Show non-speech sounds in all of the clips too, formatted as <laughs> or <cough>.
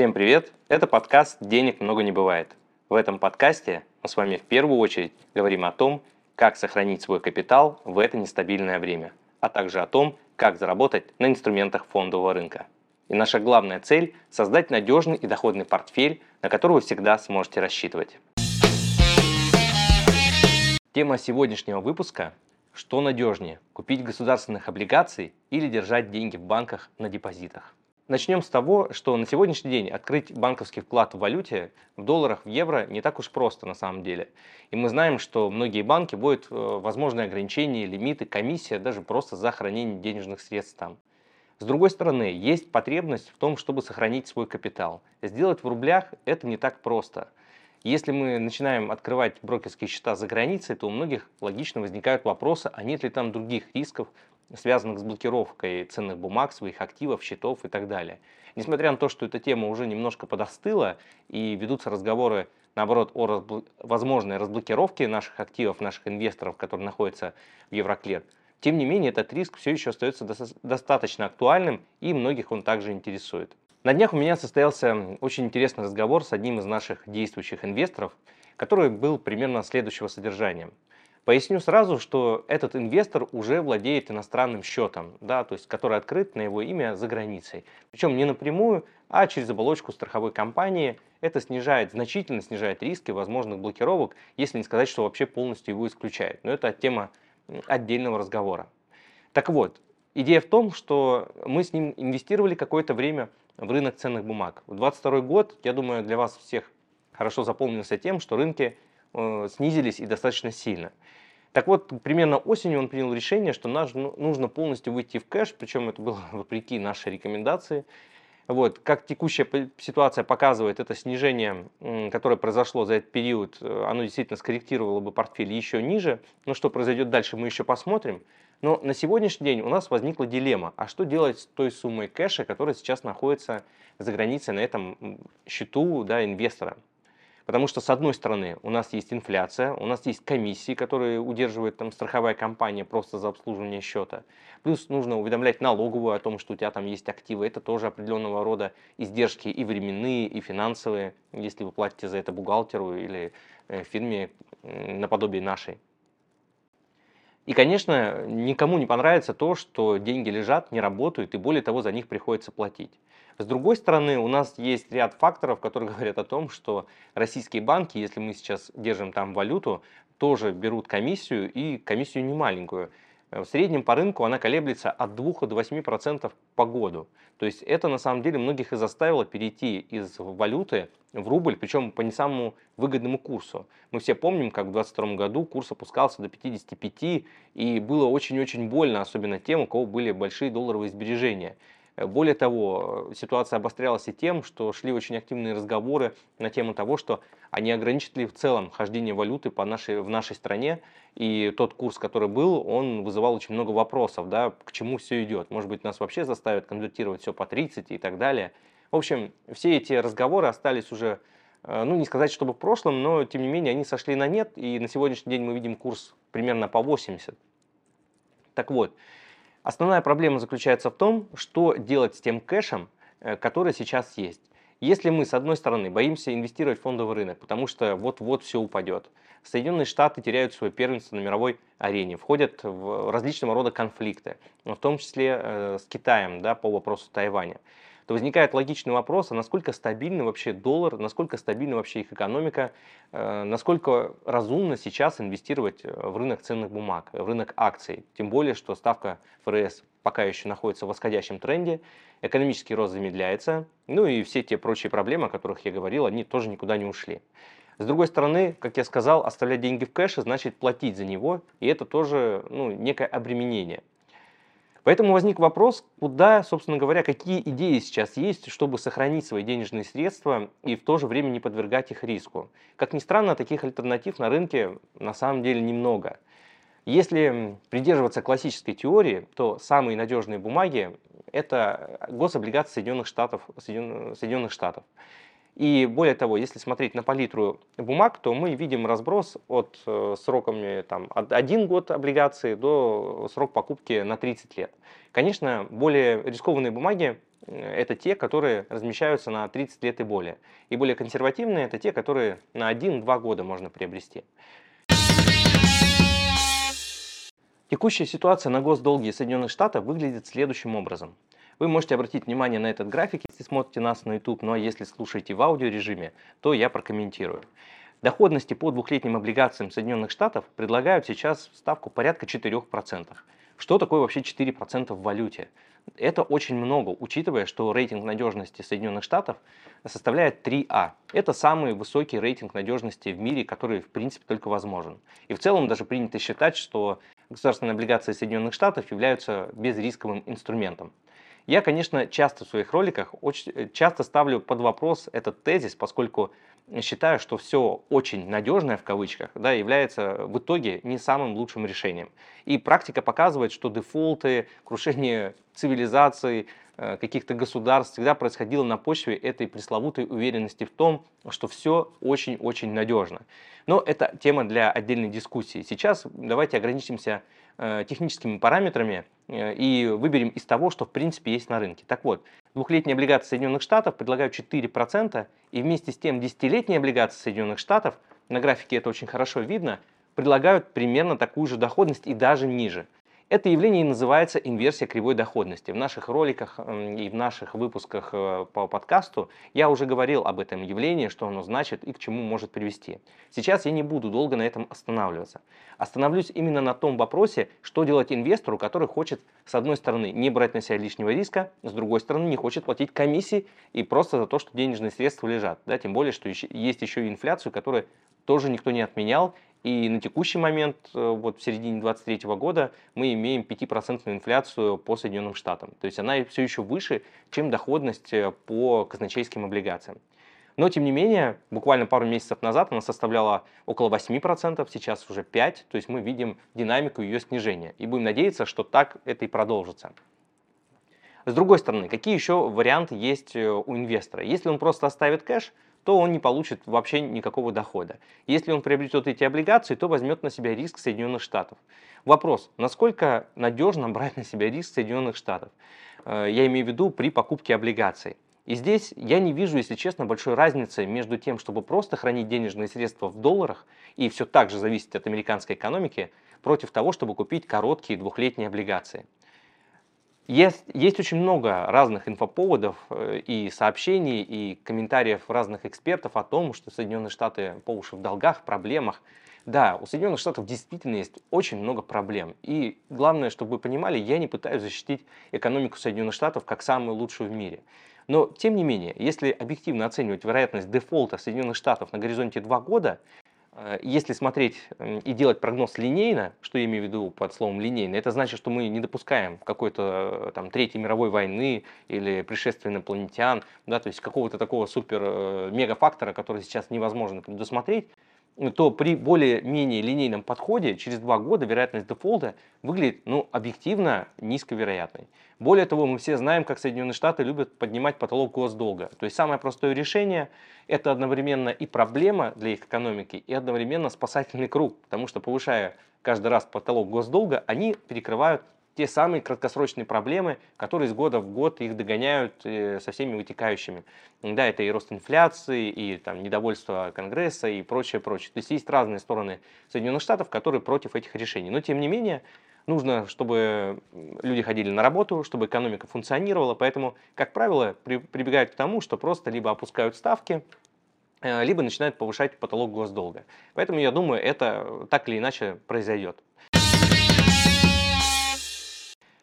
Всем привет! Это подкаст «Денег много не бывает». В этом подкасте мы с вами в первую очередь говорим о том, как сохранить свой капитал в это нестабильное время, а также о том, как заработать на инструментах фондового рынка. И наша главная цель – создать надежный и доходный портфель, на который вы всегда сможете рассчитывать. Тема сегодняшнего выпуска – что надежнее – купить государственных облигаций или держать деньги в банках на депозитах. Начнем с того, что на сегодняшний день открыть банковский вклад в валюте в долларах, в евро не так уж просто на самом деле. И мы знаем, что многие банки вводят э, возможные ограничения, лимиты, комиссия даже просто за хранение денежных средств там. С другой стороны, есть потребность в том, чтобы сохранить свой капитал. Сделать в рублях это не так просто. Если мы начинаем открывать брокерские счета за границей, то у многих логично возникают вопросы, а нет ли там других рисков, связанных с блокировкой ценных бумаг, своих активов, счетов и так далее. Несмотря на то, что эта тема уже немножко подостыла и ведутся разговоры, наоборот, о разбл... возможной разблокировке наших активов, наших инвесторов, которые находятся в Евроклет, тем не менее этот риск все еще остается достаточно актуальным и многих он также интересует. На днях у меня состоялся очень интересный разговор с одним из наших действующих инвесторов, который был примерно следующего содержания. Поясню сразу, что этот инвестор уже владеет иностранным счетом, да, то есть который открыт на его имя за границей. Причем не напрямую, а через оболочку страховой компании. Это снижает, значительно снижает риски возможных блокировок, если не сказать, что вообще полностью его исключает. Но это тема отдельного разговора. Так вот, идея в том, что мы с ним инвестировали какое-то время в рынок ценных бумаг. В 2022 год, я думаю, для вас всех хорошо запомнился тем, что рынки снизились и достаточно сильно. Так вот, примерно осенью он принял решение, что ну, нужно полностью выйти в кэш, причем это было <laughs> вопреки нашей рекомендации. Вот, как текущая ситуация показывает, это снижение, которое произошло за этот период, э, оно действительно скорректировало бы портфель еще ниже. Но что произойдет дальше, мы еще посмотрим. Но на сегодняшний день у нас возникла дилемма, а что делать с той суммой кэша, которая сейчас находится за границей на этом счету да, инвестора. Потому что, с одной стороны, у нас есть инфляция, у нас есть комиссии, которые удерживает там страховая компания просто за обслуживание счета. Плюс нужно уведомлять налоговую о том, что у тебя там есть активы. Это тоже определенного рода издержки и временные, и финансовые, если вы платите за это бухгалтеру или э, фирме наподобие нашей. И, конечно, никому не понравится то, что деньги лежат, не работают, и более того, за них приходится платить. С другой стороны, у нас есть ряд факторов, которые <laughs> говорят о том, что российские банки, если мы сейчас держим там валюту, тоже берут комиссию и комиссию немаленькую. В среднем по рынку она колеблется от 2 до 8% по году. То есть это на самом деле многих и заставило перейти из валюты в рубль, причем по не самому выгодному курсу. Мы все помним, как в 2022 году курс опускался до 55, и было очень-очень больно, особенно тем, у кого были большие долларовые сбережения. Более того, ситуация обострялась и тем, что шли очень активные разговоры на тему того, что они ограничат ли в целом хождение валюты по нашей, в нашей стране. И тот курс, который был, он вызывал очень много вопросов, да, к чему все идет. Может быть, нас вообще заставят конвертировать все по 30 и так далее. В общем, все эти разговоры остались уже, э, ну не сказать, чтобы в прошлом, но тем не менее они сошли на нет. И на сегодняшний день мы видим курс примерно по 80. Так вот, Основная проблема заключается в том, что делать с тем кэшем, э, который сейчас есть. Если мы, с одной стороны, боимся инвестировать в фондовый рынок, потому что вот-вот все упадет, Соединенные Штаты теряют свое первенство на мировой арене, входят в различного рода конфликты, в том числе э, с Китаем да, по вопросу Тайваня то возникает логичный вопрос, а насколько стабильный вообще доллар, насколько стабильна вообще их экономика, э, насколько разумно сейчас инвестировать э, в рынок ценных бумаг, в рынок акций. Тем более, что ставка ФРС пока еще находится в восходящем тренде, экономический рост замедляется, ну и все те прочие проблемы, о которых я говорил, они тоже никуда не ушли. С другой стороны, как я сказал, оставлять деньги в кэше значит платить за него, и это тоже ну, некое обременение. Поэтому возник вопрос, куда, собственно говоря, какие идеи сейчас есть, чтобы сохранить свои денежные средства и в то же время не подвергать их риску. Как ни странно, таких альтернатив на рынке на самом деле немного. Если придерживаться классической теории, то самые надежные бумаги – это гособлигации Соединенных Штатов. Соединенных Штатов. И более того, если смотреть на палитру бумаг, то мы видим разброс от э, сроками там, от 1 год облигации до срок покупки на 30 лет. Конечно, более рискованные бумаги это те, которые размещаются на 30 лет и более. И более консервативные – это те, которые на 1-2 года можно приобрести. Текущая ситуация на госдолге Соединенных Штатов выглядит следующим образом. Вы можете обратить внимание на этот график, если смотрите нас на YouTube, ну а если слушаете в аудиорежиме, то я прокомментирую. Доходности по двухлетним облигациям Соединенных Штатов предлагают сейчас ставку порядка 4%. Что такое вообще 4% в валюте? Это очень много, учитывая, что рейтинг надежности Соединенных Штатов составляет 3А. Это самый высокий рейтинг надежности в мире, который в принципе только возможен. И в целом даже принято считать, что государственные облигации Соединенных Штатов являются безрисковым инструментом. Я, конечно, часто в своих роликах очень часто ставлю под вопрос этот тезис, поскольку считаю, что все очень надежное в кавычках да, является в итоге не самым лучшим решением. И практика показывает, что дефолты, крушение цивилизаций, э, каких-то государств всегда происходило на почве этой пресловутой уверенности в том, что все очень-очень надежно. Но это тема для отдельной дискуссии. Сейчас давайте ограничимся э, техническими параметрами э, и выберем из того, что в принципе есть на рынке. Так вот, Двухлетние облигации Соединенных Штатов предлагают 4%, и вместе с тем десятилетние облигации Соединенных Штатов, на графике это очень хорошо видно, предлагают примерно такую же доходность и даже ниже – это явление и называется инверсия кривой доходности. В наших роликах и в наших выпусках э, по подкасту я уже говорил об этом явлении, что оно значит и к чему может привести. Сейчас я не буду долго на этом останавливаться. Остановлюсь именно на том вопросе, что делать инвестору, который хочет, с одной стороны, не брать на себя лишнего риска, с другой стороны, не хочет платить комиссии и просто за то, что денежные средства лежат. Да? Тем более, что есть еще и инфляцию, которую тоже никто не отменял, и на текущий момент, э, вот в середине 2023 года, мы имеем 5% инфляцию по Соединенным Штатам. То есть она все еще выше, чем доходность э, по казначейским облигациям. Но, тем не менее, буквально пару месяцев назад она составляла около 8%, сейчас уже 5%, то есть мы видим динамику ее снижения. И будем надеяться, что так это и продолжится. С другой стороны, какие еще варианты есть э, у инвестора? Если он просто оставит кэш, то он не получит вообще никакого дохода. Если он приобретет эти облигации, то возьмет на себя риск Соединенных Штатов. Вопрос, насколько надежно брать на себя риск Соединенных Штатов? Э, я имею в виду при покупке облигаций. И здесь я не вижу, если честно, большой разницы между тем, чтобы просто хранить денежные средства в долларах и все так же зависеть от американской экономики, против того, чтобы купить короткие двухлетние облигации. Есть, есть очень много разных инфоповодов э, и сообщений, и комментариев разных экспертов о том, что Соединенные Штаты по уши в долгах, проблемах. Да, у Соединенных Штатов действительно есть очень много проблем. И главное, чтобы вы понимали, я не пытаюсь защитить экономику Соединенных Штатов как самую лучшую в мире. Но, тем не менее, если объективно оценивать вероятность дефолта Соединенных Штатов на горизонте 2 года, если смотреть и делать прогноз линейно, что я имею в виду под словом линейно, это значит, что мы не допускаем какой-то э, там Третьей мировой войны или пришествия инопланетян, да, то есть какого-то такого супер э, который сейчас невозможно предусмотреть, то при более-менее линейном подходе через два года вероятность дефолта выглядит ну, объективно низковероятной. Более того, мы все знаем, как Соединенные Штаты любят поднимать потолок госдолга. То есть самое простое решение – это одновременно и проблема для их экономики, и одновременно спасательный круг, потому что повышая каждый раз потолок госдолга, они перекрывают те самые краткосрочные проблемы, которые из года в год их догоняют э, со всеми вытекающими. Да, это и рост инфляции, и там, недовольство Конгресса, и прочее, прочее. То есть есть разные стороны Соединенных Штатов, которые против этих решений. Но тем не менее, нужно, чтобы люди ходили на работу, чтобы экономика функционировала. Поэтому, как правило, при, прибегают к тому, что просто либо опускают ставки, э, либо начинают повышать потолок госдолга. Поэтому я думаю, это так или иначе произойдет.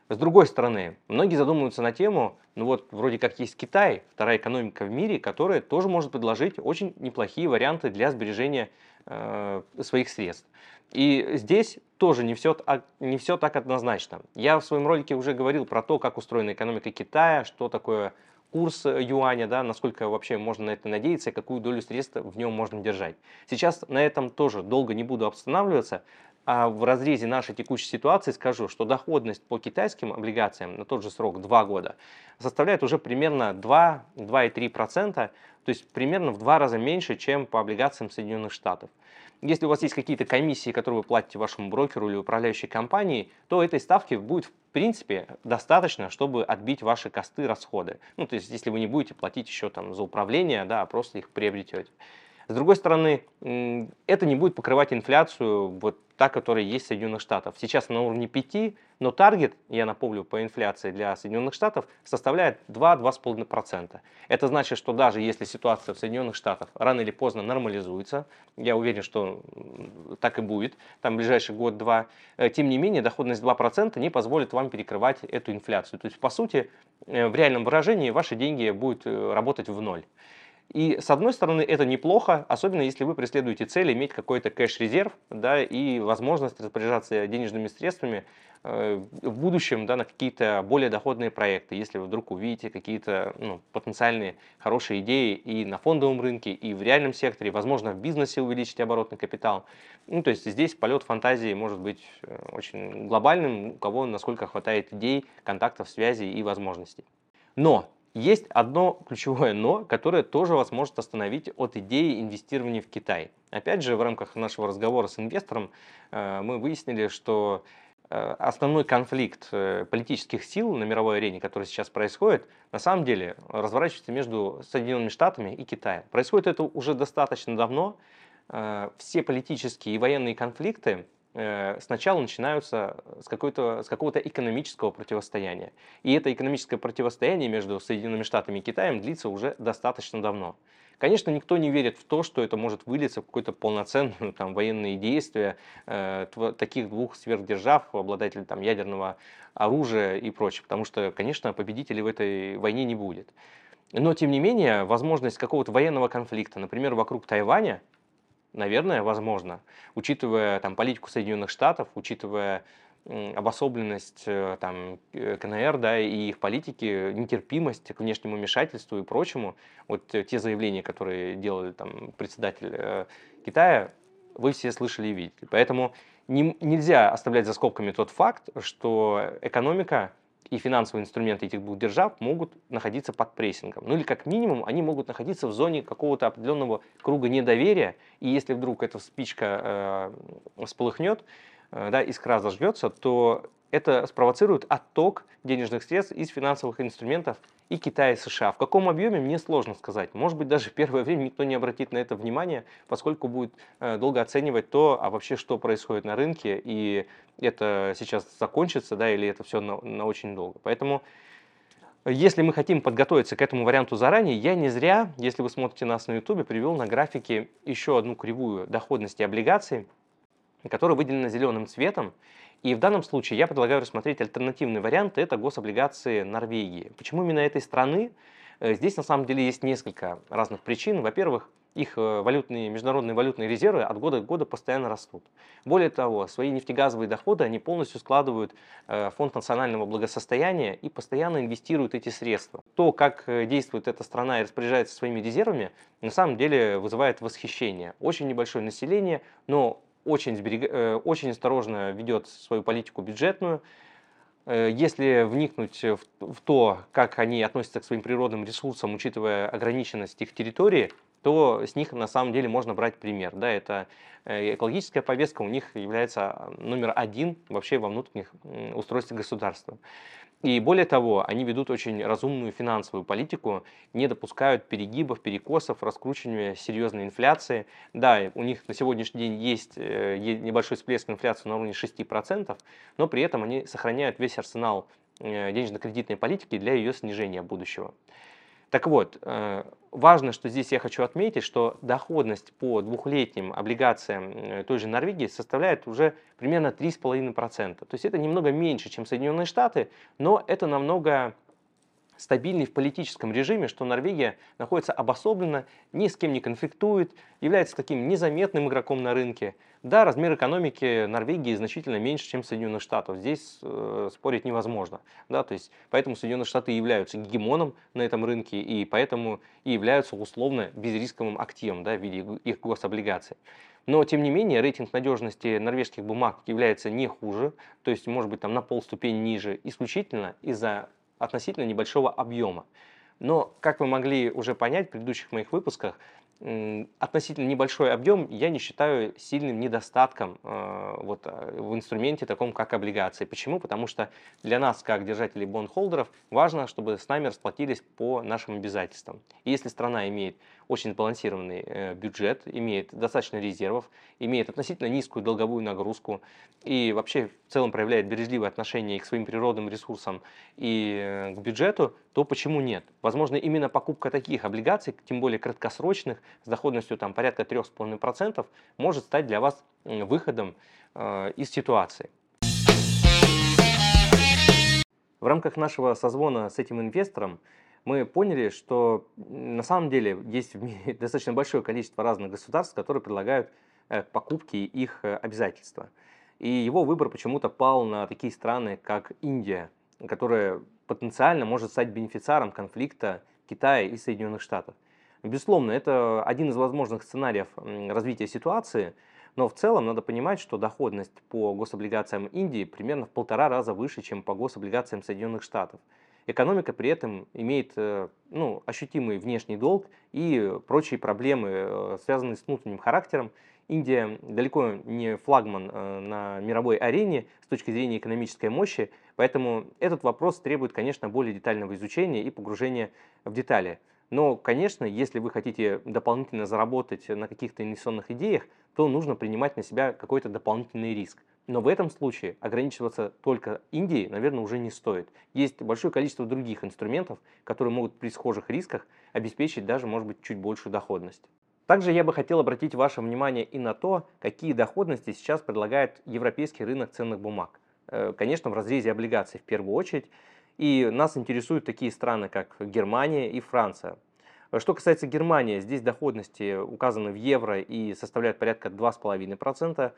С другой стороны, многие задумываются на тему, ну вот вроде как есть Китай, вторая экономика в мире, которая тоже может предложить очень неплохие варианты для сбережения э, своих средств. И здесь тоже не все, не все так однозначно. Я в своем ролике уже говорил про то, как устроена экономика Китая, что такое курс юаня, да, насколько вообще можно на это надеяться какую долю средств в нем можно держать. Сейчас на этом тоже долго не буду останавливаться. А в разрезе нашей текущей ситуации скажу, что доходность по китайским облигациям на тот же срок 2 года составляет уже примерно 2-2,3%, то есть примерно в два раза меньше, чем по облигациям Соединенных Штатов. Если у вас есть какие-то комиссии, которые вы платите вашему брокеру или управляющей компании, то этой ставки будет в принципе достаточно, чтобы отбить ваши косты, расходы. Ну, то есть, если вы не будете платить еще там за управление, да, а просто их приобретете. С другой стороны, это не будет покрывать инфляцию, вот та, которая есть в Соединенных Штатах. Сейчас на уровне 5, но таргет, я напомню, по инфляции для Соединенных Штатов составляет 2-2,5%. Это значит, что даже если ситуация в Соединенных Штатах рано или поздно нормализуется, я уверен, что так и будет, там ближайший год-два, э, тем не менее доходность 2% не позволит вам перекрывать эту инфляцию. То есть, по сути, э, в реальном выражении ваши деньги будут э, работать в ноль. И с одной стороны это неплохо, особенно если вы преследуете цель иметь какой-то кэш-резерв да, и возможность распоряжаться денежными средствами э, в будущем да, на какие-то более доходные проекты, если вы вдруг увидите какие-то ну, потенциальные хорошие идеи и на фондовом рынке, и в реальном секторе, возможно, в бизнесе увеличить оборотный капитал. Ну, то есть здесь полет фантазии может быть э, очень глобальным, у кого насколько хватает идей, контактов, связей и возможностей. Но есть одно ключевое «но», которое тоже вас может остановить от идеи инвестирования в Китай. Опять же, в рамках нашего разговора с инвестором э, мы выяснили, что э, основной конфликт э, политических сил на мировой арене, который сейчас происходит, на самом деле разворачивается между Соединенными Штатами и Китаем. Происходит это уже достаточно давно. Все политические и военные конфликты сначала начинаются с, какого-то, с какого-то экономического противостояния. И это экономическое противостояние между Соединенными Штатами и Китаем длится уже достаточно давно. Конечно, никто не верит в то, что это может вылиться в какое-то полноценное <laughs> там, военные действия э, таких двух сверхдержав, обладателей там, ядерного оружия и прочее, потому что, конечно, победителей в этой войне не будет. Но, тем не менее, возможность какого-то военного конфликта, например, вокруг Тайваня, Наверное, возможно, учитывая там, политику Соединенных Штатов, учитывая обособленность э, там, э, КНР да, и их политики, нетерпимость к внешнему вмешательству и прочему, вот э, те заявления, которые делали там, председатель э, Китая, вы все слышали и видели. Поэтому не, нельзя оставлять за скобками тот факт, что экономика и финансовые инструменты этих двух держав могут находиться под прессингом. Ну или как минимум они могут находиться в зоне какого-то определенного круга недоверия, и если вдруг эта спичка э, всполыхнет, э, да, искра зажгется, то это спровоцирует отток денежных средств из финансовых инструментов и Китая, и США. В каком объеме, мне сложно сказать. Может быть, даже в первое время никто не обратит на это внимание, поскольку будет э, долго оценивать то, а вообще что происходит на рынке, и это сейчас закончится, да, или это все на, на очень долго. Поэтому если мы хотим подготовиться к этому варианту заранее, я не зря, если вы смотрите нас на YouTube, привел на графике еще одну кривую доходности облигаций, которая выделена зеленым цветом. И в данном случае я предлагаю рассмотреть альтернативный вариант, это гособлигации Норвегии. Почему именно этой страны? Э, здесь на самом деле есть несколько разных причин. Во-первых, их э, валютные, международные валютные резервы от года к году постоянно растут. Более того, свои нефтегазовые доходы они полностью складывают э, в фонд национального благосостояния и постоянно инвестируют эти средства. То, как действует эта страна и распоряжается своими резервами, на самом деле вызывает восхищение. Очень небольшое население, но очень, сберег... Э, очень осторожно ведет свою политику бюджетную. Э, если вникнуть в то, как они относятся к своим природным ресурсам, учитывая ограниченность их территории, то с них на самом деле можно брать пример. Да, это э, экологическая повестка у них является номер один вообще во внутренних устройствах государства. И более того, они ведут очень разумную финансовую политику, не допускают перегибов, перекосов, раскручивания серьезной инфляции. Да, у них на сегодняшний день есть э, небольшой всплеск инфляции на уровне 6%, но при этом они сохраняют весь арсенал э, денежно-кредитной политики для ее снижения будущего. Так вот, э, важно, что здесь я хочу отметить, что доходность по двухлетним облигациям э, той же Норвегии составляет уже примерно 3,5%. То есть это немного меньше, чем Соединенные Штаты, но это намного стабильный в политическом режиме, что Норвегия находится обособленно, ни с кем не конфликтует, является таким незаметным игроком на рынке. Да, размер экономики Норвегии значительно меньше, чем Соединенных Штатов. Здесь э, спорить невозможно. Да, то есть, поэтому Соединенные Штаты являются гегемоном на этом рынке и поэтому и являются условно безрисковым активом да, в виде их гособлигаций. Но, тем не менее, рейтинг надежности норвежских бумаг является не хуже, то есть, может быть, там на полступени ниже, исключительно из-за относительно небольшого объема. Но, как вы могли уже понять в предыдущих моих выпусках, относительно небольшой объем я не считаю сильным недостатком э, вот, э, в инструменте таком, как облигации. Почему? Потому что для нас, как держателей бонд-холдеров, важно, чтобы с нами расплатились по нашим обязательствам. И если страна имеет очень сбалансированный э, бюджет, имеет достаточно резервов, имеет относительно низкую долговую нагрузку и вообще в целом проявляет бережливое отношение к своим природным ресурсам и к бюджету, то почему нет? Возможно, именно покупка таких облигаций, тем более краткосрочных, с доходностью там, порядка 3,5%, может стать для вас выходом э, из ситуации. В рамках нашего созвона с этим инвестором мы поняли, что на самом деле есть в мире <laughs> достаточно большое количество разных государств, которые предлагают э, покупки их э, обязательства. И его выбор почему-то пал на такие страны, как Индия, которая потенциально может стать бенефициаром конфликта Китая и Соединенных Штатов. Безусловно, это один из возможных сценариев развития ситуации, но в целом надо понимать, что доходность по гособлигациям Индии примерно в полтора раза выше, чем по гособлигациям Соединенных Штатов. Экономика при этом имеет э, ну, ощутимый внешний долг и прочие проблемы, э, связанные с внутренним характером. Индия далеко не флагман э, на мировой арене с точки зрения экономической мощи, поэтому этот вопрос требует, конечно, более детального изучения и погружения в детали. Но, конечно, если вы хотите дополнительно заработать на каких-то инвестиционных идеях, то нужно принимать на себя какой-то дополнительный риск. Но в этом случае ограничиваться только Индией, наверное, уже не стоит. Есть большое количество других инструментов, которые могут при схожих рисках обеспечить даже, может быть, чуть большую доходность. Также я бы хотел обратить ваше внимание и на то, какие доходности сейчас предлагает европейский рынок ценных бумаг. Э, конечно, в разрезе облигаций в первую очередь. И нас интересуют такие страны, как Германия и Франция. Что касается Германии, здесь доходности указаны в евро и составляют порядка 2,5%.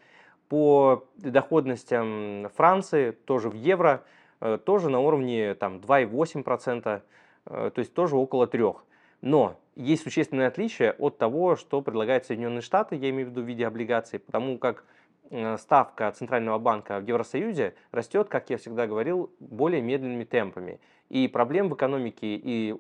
По доходностям Франции, тоже в евро, э, тоже на уровне там, 2,8%, э, то есть тоже около 3%. Но есть существенное отличие от того, что предлагают Соединенные Штаты, я имею в виду в виде облигаций, потому как э, ставка Центрального банка в Евросоюзе растет, как я всегда говорил, более медленными темпами. И проблем в экономике и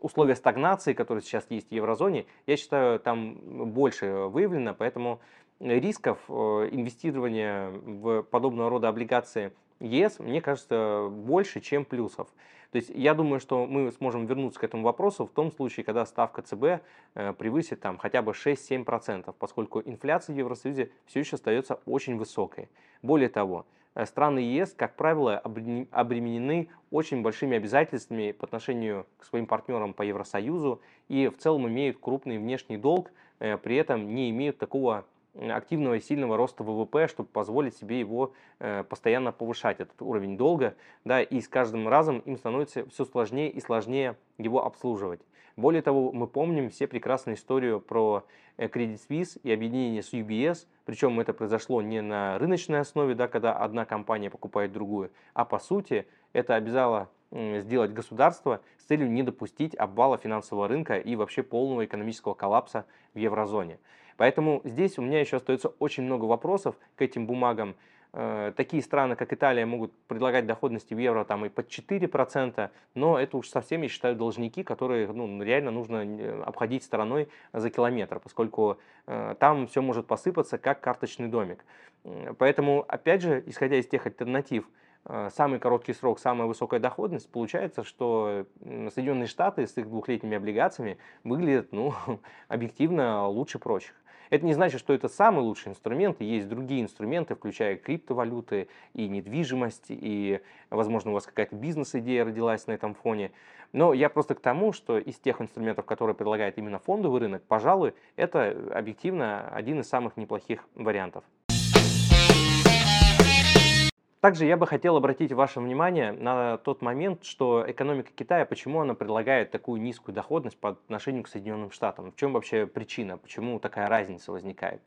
условия стагнации, которые сейчас есть в еврозоне, я считаю, там больше выявлено, поэтому рисков э, инвестирования в подобного рода облигации ЕС, мне кажется, больше, чем плюсов. То есть я думаю, что мы сможем вернуться к этому вопросу в том случае, когда ставка ЦБ э, превысит там хотя бы 6-7%, поскольку инфляция в Евросоюзе все еще остается очень высокой. Более того, э, страны ЕС, как правило, обременены очень большими обязательствами по отношению к своим партнерам по Евросоюзу и в целом имеют крупный внешний долг, при этом не имеют такого активного и сильного роста ВВП, чтобы позволить себе его э, постоянно повышать, этот уровень долга, да, и с каждым разом им становится все сложнее и сложнее его обслуживать. Более того, мы помним все прекрасную историю про э, Credit Suisse и объединение с UBS, причем это произошло не на рыночной основе, да, когда одна компания покупает другую, а по сути это обязало сделать государство с целью не допустить обвала финансового рынка и вообще полного экономического коллапса в еврозоне. Поэтому здесь у меня еще остается очень много вопросов к этим бумагам. Э, такие страны, как Италия, могут предлагать доходности в евро там и под 4%, но это уж совсем, я считаю, должники, которые ну, реально нужно э, обходить стороной за километр, поскольку э, там все может посыпаться, как карточный домик. Поэтому, опять же, исходя из тех альтернатив, самый короткий срок, самая высокая доходность, получается, что Соединенные Штаты с их двухлетними облигациями выглядят ну, <laughs> объективно лучше прочих. Это не значит, что это самый лучший инструмент. Есть другие инструменты, включая криптовалюты и недвижимость, и, возможно, у вас какая-то бизнес-идея родилась на этом фоне. Но я просто к тому, что из тех инструментов, которые предлагает именно фондовый рынок, пожалуй, это объективно один из самых неплохих вариантов. Также я бы хотел обратить ваше внимание на тот момент, что экономика Китая, почему она предлагает такую низкую доходность по отношению к Соединенным Штатам. В чем вообще причина, почему такая разница возникает?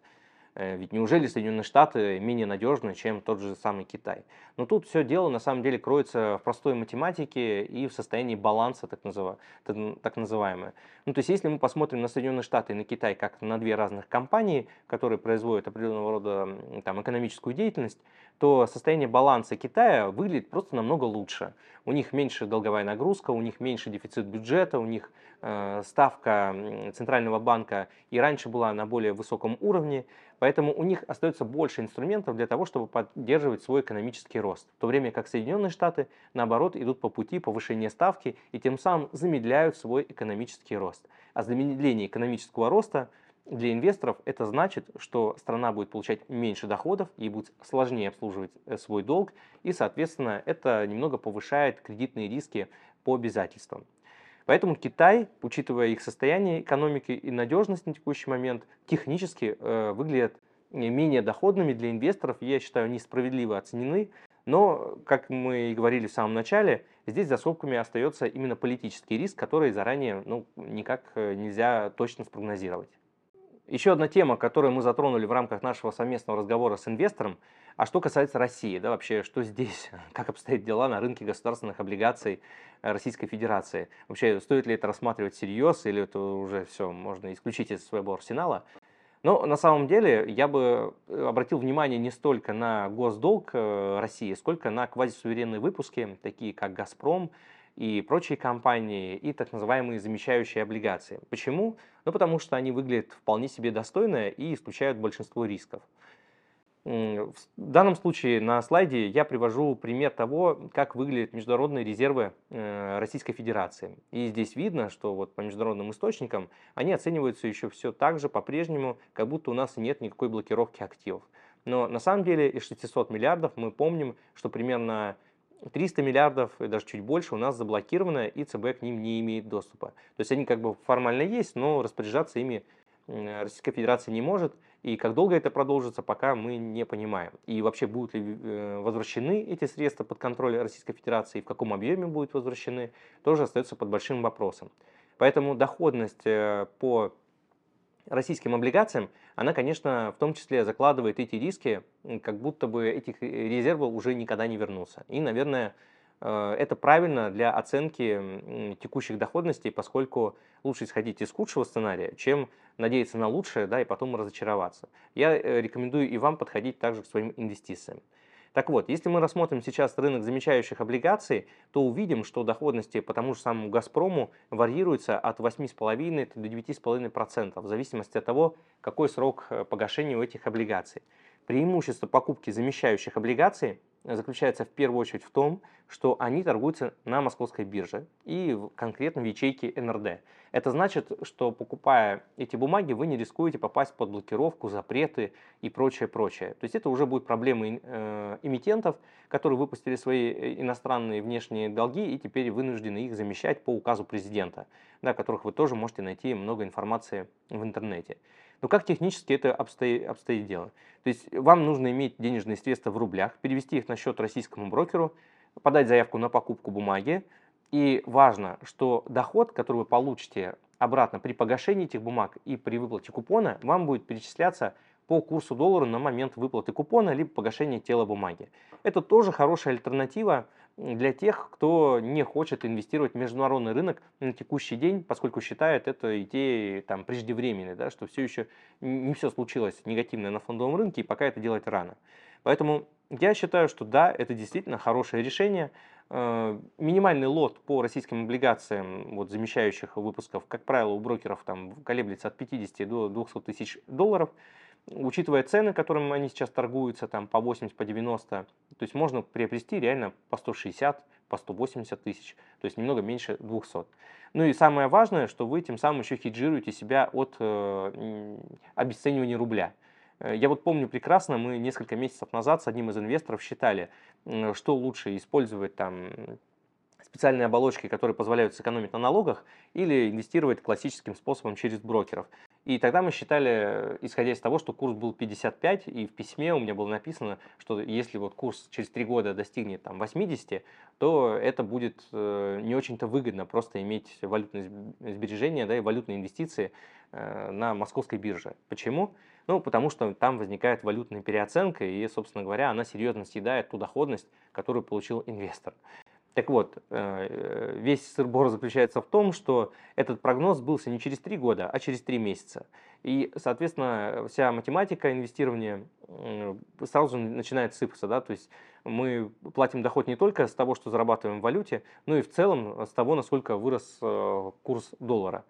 Э, ведь неужели Соединенные Штаты менее надежны, чем тот же самый Китай? Но тут все дело на самом деле кроется в простой математике и в состоянии баланса, так, называ, так называемое. Ну, то есть если мы посмотрим на Соединенные Штаты и на Китай как на две разных компании, которые производят определенного рода там, экономическую деятельность, то состояние баланса Китая выглядит просто намного лучше. У них меньше долговая нагрузка, у них меньше дефицит бюджета, у них э, ставка Центрального банка и раньше была на более высоком уровне, Поэтому у них остается больше инструментов для того, чтобы поддерживать свой экономический рост. В то время как Соединенные Штаты, наоборот, идут по пути повышения ставки и тем самым замедляют свой экономический рост. А замедление экономического роста для инвесторов это значит, что страна будет получать меньше доходов, ей будет сложнее обслуживать э, свой долг, и, соответственно, это немного повышает кредитные риски по обязательствам. Поэтому Китай, учитывая их состояние экономики и надежность на текущий момент, технически э, выглядят менее доходными для инвесторов, я считаю, несправедливо оценены. Но, как мы и говорили в самом начале, здесь за скобками остается именно политический риск, который заранее ну, никак э, нельзя точно спрогнозировать. Еще одна тема, которую мы затронули в рамках нашего совместного разговора с инвестором, а что касается России, да, вообще, что здесь, <laughs> как обстоят дела на рынке государственных облигаций э, Российской Федерации? Вообще, стоит ли это рассматривать всерьез, или это уже все, можно исключить из своего арсенала? Но на самом деле я бы э, обратил внимание не столько на госдолг э, России, сколько на квазисуверенные выпуски, такие как «Газпром», и прочие компании, и так называемые замещающие облигации. Почему? Ну, потому что они выглядят вполне себе достойно и исключают большинство рисков. В данном случае на слайде я привожу пример того, как выглядят международные резервы э, Российской Федерации. И здесь видно, что вот по международным источникам они оцениваются еще все так же по-прежнему, как будто у нас нет никакой блокировки активов. Но на самом деле из 600 миллиардов мы помним, что примерно 300 миллиардов и даже чуть больше у нас заблокировано, и ЦБ к ним не имеет доступа. То есть они как бы формально есть, но распоряжаться ими Российская Федерация не может. И как долго это продолжится, пока мы не понимаем. И вообще будут ли э, возвращены эти средства под контроль Российской Федерации, и в каком объеме будут возвращены, тоже остается под большим вопросом. Поэтому доходность э, по российским облигациям, она, конечно, в том числе закладывает эти риски, как будто бы этих резервов уже никогда не вернутся. И, наверное, э, это правильно для оценки текущих доходностей, поскольку лучше исходить из худшего сценария, чем надеяться на лучшее да, и потом разочароваться. Я э, рекомендую и вам подходить также к своим инвестициям. Так вот, если мы рассмотрим сейчас рынок замечающих облигаций, то увидим, что доходности по тому же самому «Газпрому» варьируются от 8,5 до 9,5% в зависимости от того, какой срок э, погашения у этих облигаций. Преимущество покупки замещающих облигаций заключается в первую очередь в том, что они торгуются на московской бирже и конкретно в ячейке НРД. Это значит, что покупая эти бумаги, вы не рискуете попасть под блокировку, запреты и прочее, прочее. То есть это уже будет проблемы э, эмитентов, которые выпустили свои э, иностранные внешние долги и теперь вынуждены их замещать по указу президента, на которых вы тоже можете найти много информации в интернете. Но как технически это обстоит, обстоит дело? То есть вам нужно иметь денежные средства в рублях, перевести их на счет российскому брокеру, подать заявку на покупку бумаги. И важно, что доход, который вы получите обратно при погашении этих бумаг и при выплате купона, вам будет перечисляться по курсу доллара на момент выплаты купона либо погашения тела бумаги. Это тоже хорошая альтернатива для тех, кто не хочет инвестировать в международный рынок на текущий день, поскольку считает это идеей там, преждевременной, да, что все еще не все случилось негативное на фондовом рынке, и пока это делать рано. Поэтому я считаю, что да, это действительно хорошее решение. Э, минимальный лот по российским облигациям, вот, замещающих выпусков, как правило, у брокеров там колеблется от 50 до 200 тысяч долларов учитывая цены, которым они сейчас торгуются, там по 80, по 90, то есть можно приобрести реально по 160, по 180 тысяч, то есть немного меньше 200. Ну и самое важное, что вы тем самым еще хеджируете себя от э, обесценивания рубля. Э, я вот помню прекрасно, мы несколько месяцев назад с одним из инвесторов считали, что лучше использовать там специальные оболочки, которые позволяют сэкономить на налогах, или инвестировать классическим способом через брокеров. И тогда мы считали, исходя из того, что курс был 55, и в письме у меня было написано, что если вот курс через 3 года достигнет там 80, то это будет э, не очень-то выгодно просто иметь валютные сбережения да, и валютные инвестиции э, на московской бирже. Почему? Ну, потому что там возникает валютная переоценка, и, собственно говоря, она серьезно съедает ту доходность, которую получил инвестор. Так вот, э, весь сыр-бор заключается в том, что этот прогноз сбылся не через три года, а через три месяца. И, соответственно, вся математика инвестирования сразу же начинает сыпаться. Да? То есть мы платим доход не только с того, что зарабатываем в валюте, но и в целом с того, насколько вырос э, курс доллара.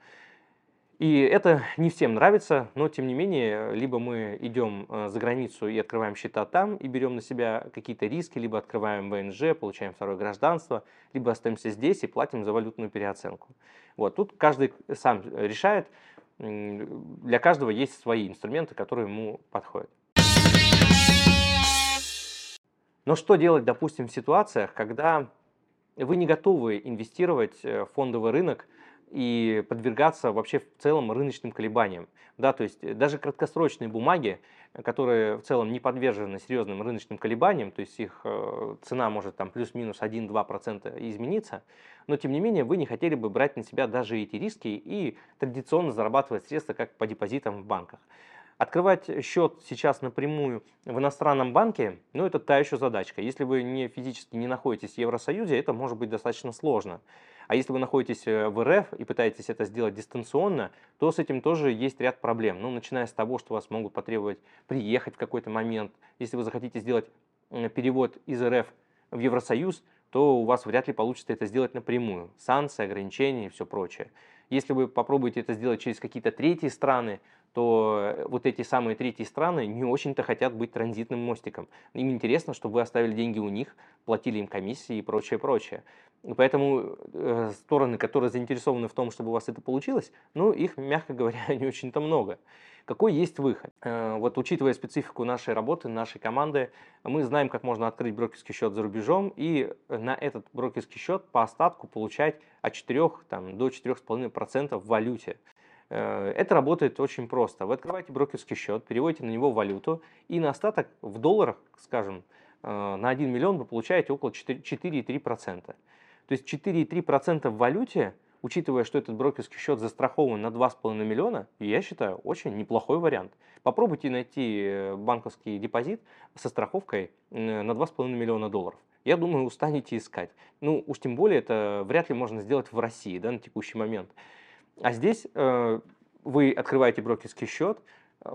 И это не всем нравится, но тем не менее, либо мы идем э, за границу и открываем счета там, и берем на себя какие-то риски, либо открываем ВНЖ, получаем второе гражданство, либо остаемся здесь и платим за валютную переоценку. Вот, тут каждый сам решает, для каждого есть свои инструменты, которые ему подходят. Но что делать, допустим, в ситуациях, когда вы не готовы инвестировать э, в фондовый рынок, и подвергаться вообще в целом рыночным колебаниям. Да, то есть э, даже краткосрочные бумаги, которые в целом не подвержены серьезным рыночным колебаниям, то есть их э, цена может там плюс-минус 1-2% измениться, но тем не менее вы не хотели бы брать на себя даже эти риски и традиционно зарабатывать средства как по депозитам в банках. Открывать счет сейчас напрямую в иностранном банке, ну это та еще задачка. Если вы не физически не находитесь в Евросоюзе, это может быть достаточно сложно. А если вы находитесь э, в РФ и пытаетесь это сделать дистанционно, то с этим тоже есть ряд проблем. Ну, начиная с того, что вас могут потребовать приехать в какой-то момент. Если вы захотите сделать перевод из РФ в Евросоюз, то у вас вряд ли получится это сделать напрямую. Санкции, ограничения и все прочее. Если вы попробуете это сделать через какие-то третьи страны, то э, вот эти самые третьи страны не очень-то хотят быть транзитным мостиком. Им интересно, чтобы вы оставили деньги у них, платили им комиссии и прочее, прочее. Поэтому э, стороны, которые заинтересованы в том, чтобы у вас это получилось, ну, их, мягко говоря, <laughs> не очень-то много. Какой есть выход? Э, вот учитывая специфику нашей работы, нашей команды, мы знаем, как можно открыть брокерский счет за рубежом и на этот брокерский счет по остатку получать от 4 там, до 4,5% в валюте. Э, это работает очень просто. Вы открываете брокерский счет, переводите на него валюту, и на остаток в долларах, скажем, э, на 1 миллион вы получаете около 4,3%. То есть 4,3% в валюте, учитывая, что этот брокерский счет застрахован на 2,5 миллиона, я считаю, очень неплохой вариант. Попробуйте найти э, банковский депозит со страховкой на 2,5 миллиона долларов. Я думаю, устанете искать. Ну, уж тем более это вряд ли можно сделать в России да, на текущий момент. А здесь э, вы открываете брокерский счет, э,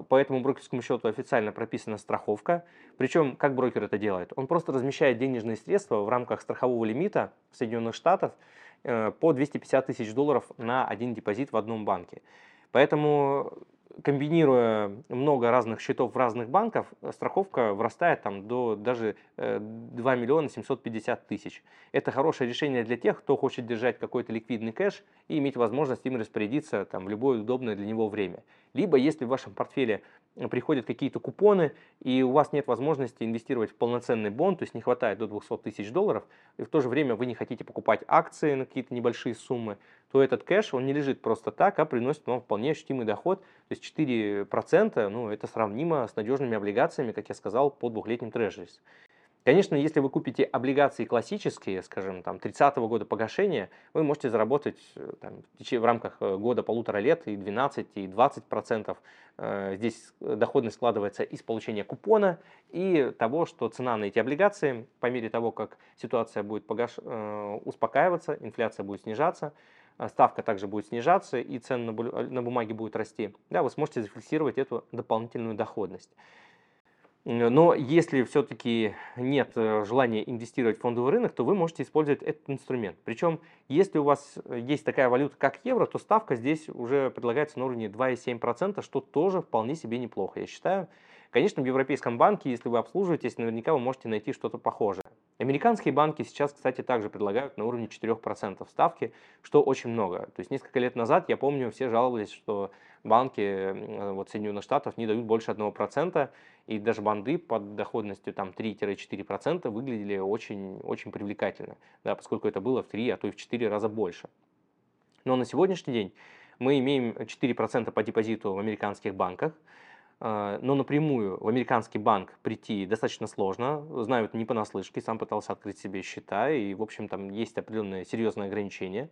по этому брокерскому счету официально прописана страховка. Причем, как брокер это делает? Он просто размещает денежные средства в рамках страхового лимита Соединенных Штатов э, по 250 тысяч долларов на один депозит в одном банке. Поэтому комбинируя много разных счетов в разных банках, страховка вырастает там до даже 2 э, миллиона 750 тысяч. Это хорошее решение для тех, кто хочет держать какой-то ликвидный кэш и иметь возможность им распорядиться там, в любое удобное для него время. Либо если в вашем портфеле приходят какие-то купоны, и у вас нет возможности инвестировать в полноценный бонд, то есть не хватает до 200 тысяч долларов, и в то же время вы не хотите покупать акции на какие-то небольшие суммы, то этот кэш, он не лежит просто так, а приносит вам вполне ощутимый доход. То есть 4%, ну, это сравнимо с надежными облигациями, как я сказал, по двухлетним трежерис. Конечно, если вы купите облигации классические, скажем, там 30-го года погашения, вы можете заработать э, там, в рамках э, года-полутора лет и 12, и 20 процентов. Э, здесь доходность складывается из получения купона и того, что цена на эти облигации, по мере того, как ситуация будет погаш... успокаиваться, инфляция будет снижаться, ставка также будет снижаться и цены на бумаге будут расти, да, вы сможете зафиксировать эту дополнительную доходность. Но если все-таки нет э, желания инвестировать в фондовый рынок, то вы можете использовать этот инструмент. Причем, если у вас э, есть такая валюта, как евро, то ставка здесь уже предлагается на уровне 2,7%, что тоже вполне себе неплохо, я считаю. Конечно, в Европейском банке, если вы обслуживаетесь, наверняка вы можете найти что-то похожее. Американские банки сейчас, кстати, также предлагают на уровне 4% ставки, что очень много. То есть несколько лет назад, я помню, все жаловались, что банки вот, Соединенных Штатов не дают больше 1%, и даже банды под доходностью там 3-4% выглядели очень, очень привлекательно, да, поскольку это было в 3, а то и в 4 раза больше. Но на сегодняшний день Мы имеем 4% по депозиту в американских банках, но напрямую в американский банк прийти достаточно сложно. Знаю это не понаслышке, сам пытался открыть себе счета, и, в общем, там есть определенные серьезные ограничения.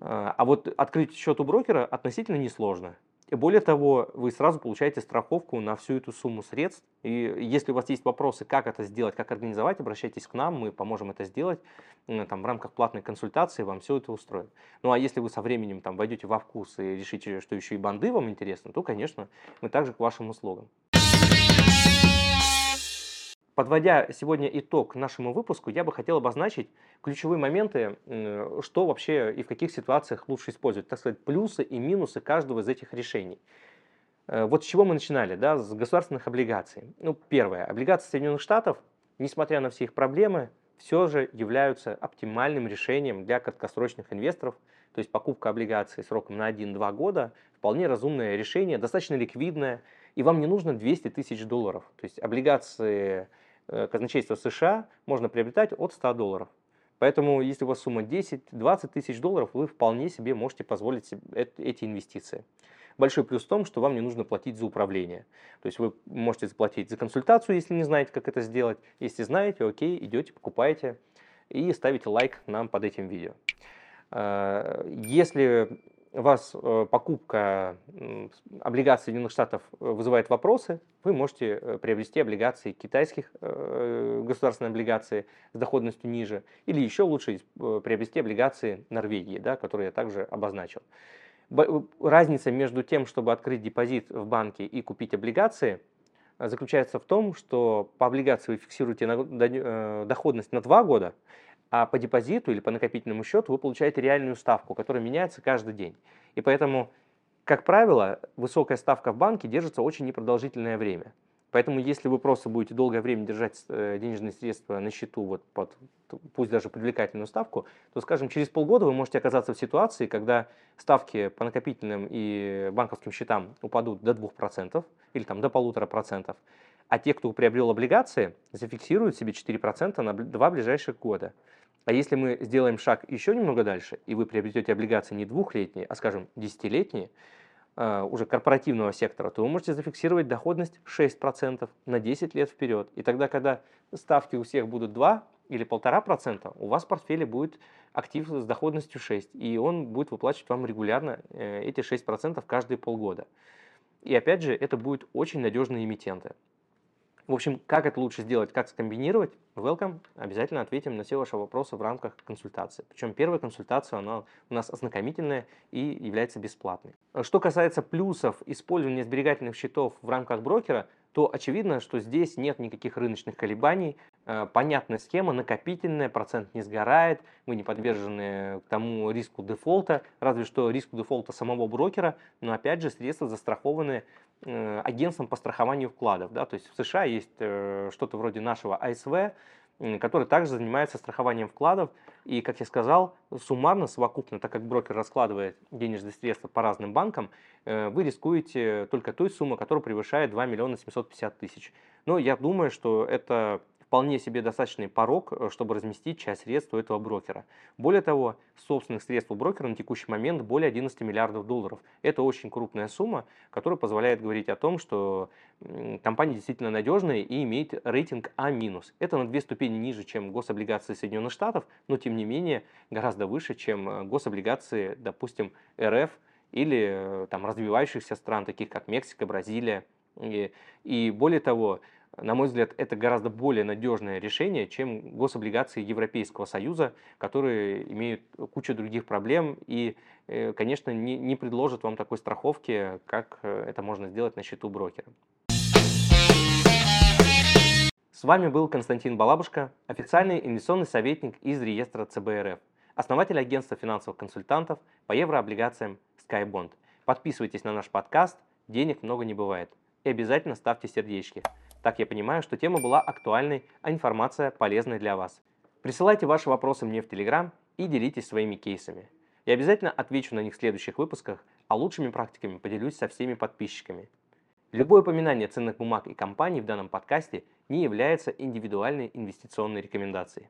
А, а вот открыть счет у брокера относительно несложно. Более того, вы сразу получаете страховку на всю эту сумму средств. И если у вас есть вопросы, как это сделать, как организовать, обращайтесь к нам, мы поможем это сделать. Там, в рамках платной консультации вам все это устроим. Ну а если вы со временем там, войдете во вкус и решите, что еще и банды вам интересны, то, конечно, мы также к вашим услугам. Подводя сегодня итог нашему выпуску, я бы хотел обозначить ключевые моменты, что вообще и в каких ситуациях лучше использовать, так сказать, плюсы и минусы каждого из этих решений. Э, вот с чего мы начинали, да, с государственных облигаций. Ну, первое, облигации Соединенных Штатов, несмотря на все их проблемы, все же являются оптимальным решением для краткосрочных инвесторов, то есть покупка облигаций сроком на 1-2 года, вполне разумное решение, достаточно ликвидное, и вам не нужно 200 тысяч долларов. То есть облигации казначейства США можно приобретать от 100 долларов. Поэтому, если у вас сумма 10-20 тысяч долларов, вы вполне себе можете позволить себе эти инвестиции. Большой плюс в том, что вам не нужно платить за управление. То есть вы можете заплатить за консультацию, если не знаете, как это сделать. Если знаете, окей, идете, покупаете и ставите лайк нам под этим видео. Э, если вас э, покупка облигаций Соединенных Штатов э, вызывает вопросы, вы можете э, приобрести облигации китайских государственные облигации с доходностью ниже, или еще лучше приобрести облигации Норвегии, да, которые я также обозначил. Разница между тем, чтобы открыть депозит в банке и купить облигации, заключается в том, что по облигации вы фиксируете доходность на 2 года, а по депозиту или по накопительному счету вы получаете реальную ставку, которая меняется каждый день. И поэтому, как правило, высокая ставка в банке держится очень непродолжительное время. Поэтому, если вы просто будете долгое время держать э, денежные средства на счету, вот под, пусть даже привлекательную ставку, то, скажем, через полгода вы можете оказаться в ситуации, когда ставки по накопительным и банковским счетам упадут до 2% или там, до 1,5%, а те, кто приобрел облигации, зафиксируют себе 4% на два ближайших года. А если мы сделаем шаг еще немного дальше, и вы приобретете облигации не двухлетние, а, скажем, десятилетние, а, уже корпоративного сектора, то вы можете зафиксировать доходность 6% на 10 лет вперед. И тогда, когда ставки у всех будут 2 или 1,5%, у вас в портфеле будет актив с доходностью 6, и он будет выплачивать вам регулярно э, эти 6% каждые полгода. И опять же, это будут очень надежные эмитенты. В общем, как это лучше сделать, как скомбинировать, welcome, обязательно ответим на все ваши вопросы в рамках консультации. Причем первая консультация, она у нас ознакомительная и является бесплатной. Что касается плюсов использования сберегательных счетов в рамках брокера, то очевидно, что здесь нет никаких рыночных колебаний, э, понятная схема, накопительная, процент не сгорает, вы не подвержены к тому риску дефолта, разве что риску дефолта самого брокера, но опять же средства застрахованы э, агентством по страхованию вкладов. Да? То есть в США есть э, что-то вроде нашего АСВ, который также занимается страхованием вкладов. И, как я сказал, суммарно, совокупно, так как брокер раскладывает денежные средства по разным банкам, э, вы рискуете только той суммой, которая превышает 2 миллиона 750 тысяч. Но я думаю, что это вполне себе достаточный порог, э, чтобы разместить часть средств у этого брокера. Более того, собственных средств у брокера на текущий момент более 11 миллиардов долларов. Это очень крупная сумма, которая позволяет говорить о том, что компания действительно надежная и имеет рейтинг А-. Это на две ступени ниже, чем гособлигации Соединенных Штатов, но тем не менее гораздо выше, чем э, гособлигации, допустим, РФ или э, там, развивающихся стран, таких как Мексика, Бразилия. И, и более того, на мой взгляд, это гораздо более надежное решение, чем гособлигации Европейского Союза, которые имеют кучу других проблем и, э, конечно, не, не предложат вам такой страховки, как э, это можно сделать на счету брокера. С вами был Константин Балабушка, официальный инвестиционный советник из реестра ЦБРФ, основатель агентства финансовых консультантов по еврооблигациям SkyBond. Подписывайтесь на наш подкаст «Денег много не бывает» и обязательно ставьте сердечки. Так я понимаю, что тема была актуальной, а информация полезной для вас. Присылайте ваши вопросы мне в Телеграм и делитесь своими кейсами. Я обязательно отвечу на них в следующих выпусках, а лучшими практиками поделюсь со всеми подписчиками. Любое упоминание ценных бумаг и компаний в данном подкасте не является индивидуальной инвестиционной рекомендацией.